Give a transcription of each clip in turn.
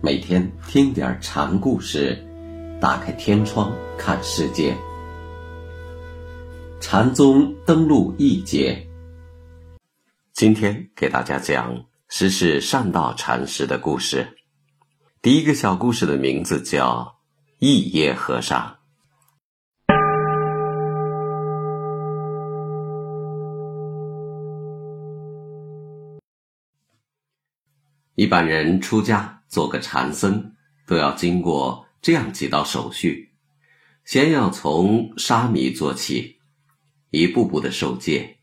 每天听点禅故事，打开天窗看世界。禅宗登陆一节，今天给大家讲十世善道禅师的故事。第一个小故事的名字叫一叶和尚。一般人出家做个禅僧，都要经过这样几道手续：先要从沙弥做起，一步步的受戒。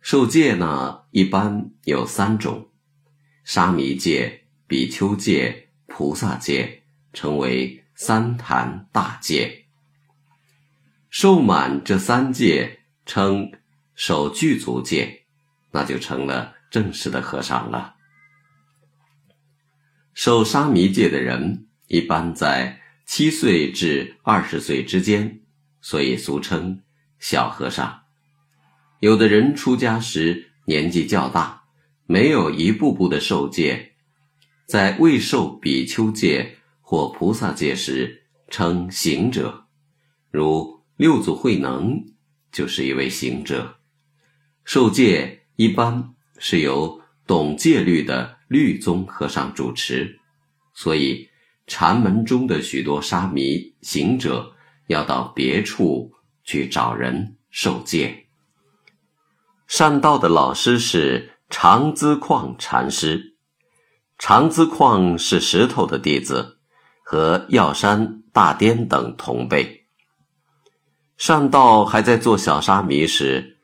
受戒呢，一般有三种：沙弥戒、比丘戒、菩萨戒，称为三坛大戒。受满这三戒，称守具足戒，那就成了正式的和尚了。受沙弥戒的人一般在七岁至二十岁之间，所以俗称小和尚。有的人出家时年纪较大，没有一步步的受戒，在未受比丘戒或菩萨戒时称行者，如六祖慧能就是一位行者。受戒一般是由懂戒律的。律宗和尚主持，所以禅门中的许多沙弥行者要到别处去找人受戒。善道的老师是长资旷禅师，长资旷是石头的弟子，和药山大颠等同辈。善道还在做小沙弥时，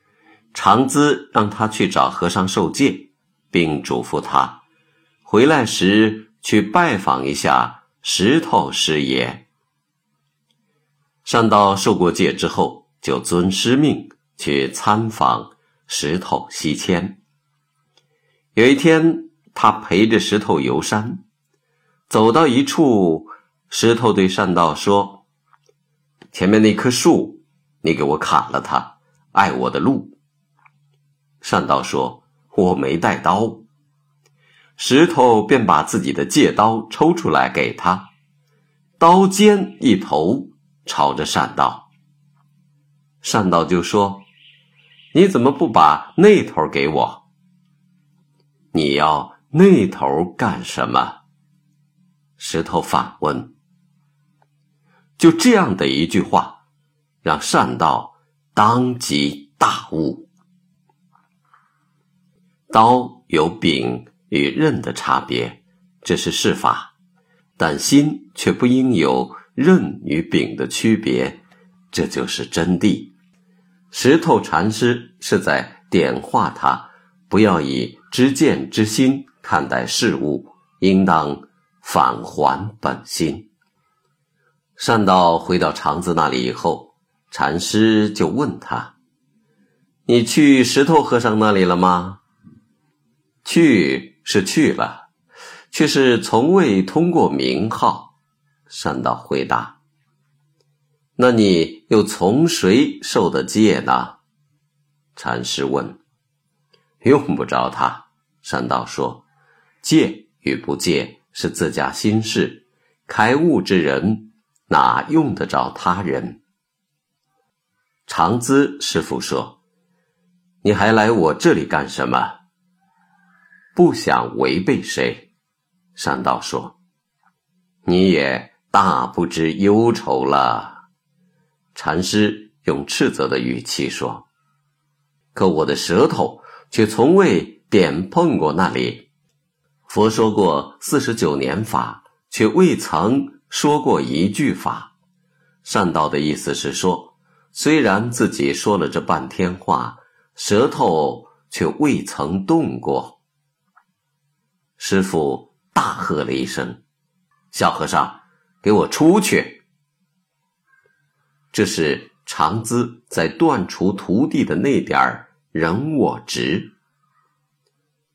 长资让他去找和尚受戒，并嘱咐他。回来时去拜访一下石头师爷。善道受过戒之后，就遵师命去参访石头西迁。有一天，他陪着石头游山，走到一处，石头对善道说：“前面那棵树，你给我砍了它，碍我的路。”善道说：“我没带刀。”石头便把自己的戒刀抽出来给他，刀尖一头朝着善道。善道就说：“你怎么不把那头给我？你要那头干什么？”石头反问。就这样的一句话，让善道当即大悟：刀有柄。与刃的差别，这是事法，但心却不应有刃与柄的区别，这就是真谛。石头禅师是在点化他，不要以知见之心看待事物，应当返还本心。善道回到肠子那里以后，禅师就问他：“你去石头和尚那里了吗？”去。是去了，却是从未通过名号。善道回答：“那你又从谁受的戒呢？”禅师问：“用不着他。”善道说：“戒与不戒是自家心事，开悟之人哪用得着他人？”长资师傅说：“你还来我这里干什么？”不想违背谁，善道说：“你也大不知忧愁了。”禅师用斥责的语气说：“可我的舌头却从未点碰过那里。佛说过四十九年法，却未曾说过一句法。”善道的意思是说，虽然自己说了这半天话，舌头却未曾动过。师傅大喝了一声：“小和尚，给我出去！”这是长资在断除徒弟的那点儿人我执。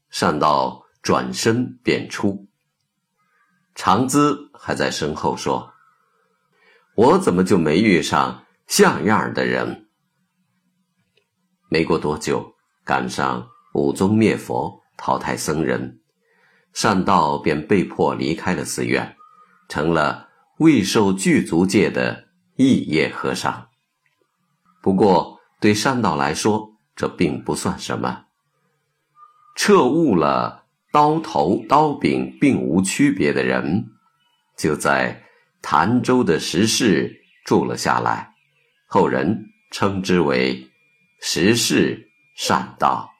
善道转身便出，长资还在身后说：“我怎么就没遇上像样的人？”没过多久，赶上武宗灭佛，淘汰僧人。善道便被迫离开了寺院，成了未受具足戒的异业和尚。不过，对善道来说，这并不算什么。彻悟了刀头刀柄并无区别的人，就在潭州的石室住了下来，后人称之为石室善道。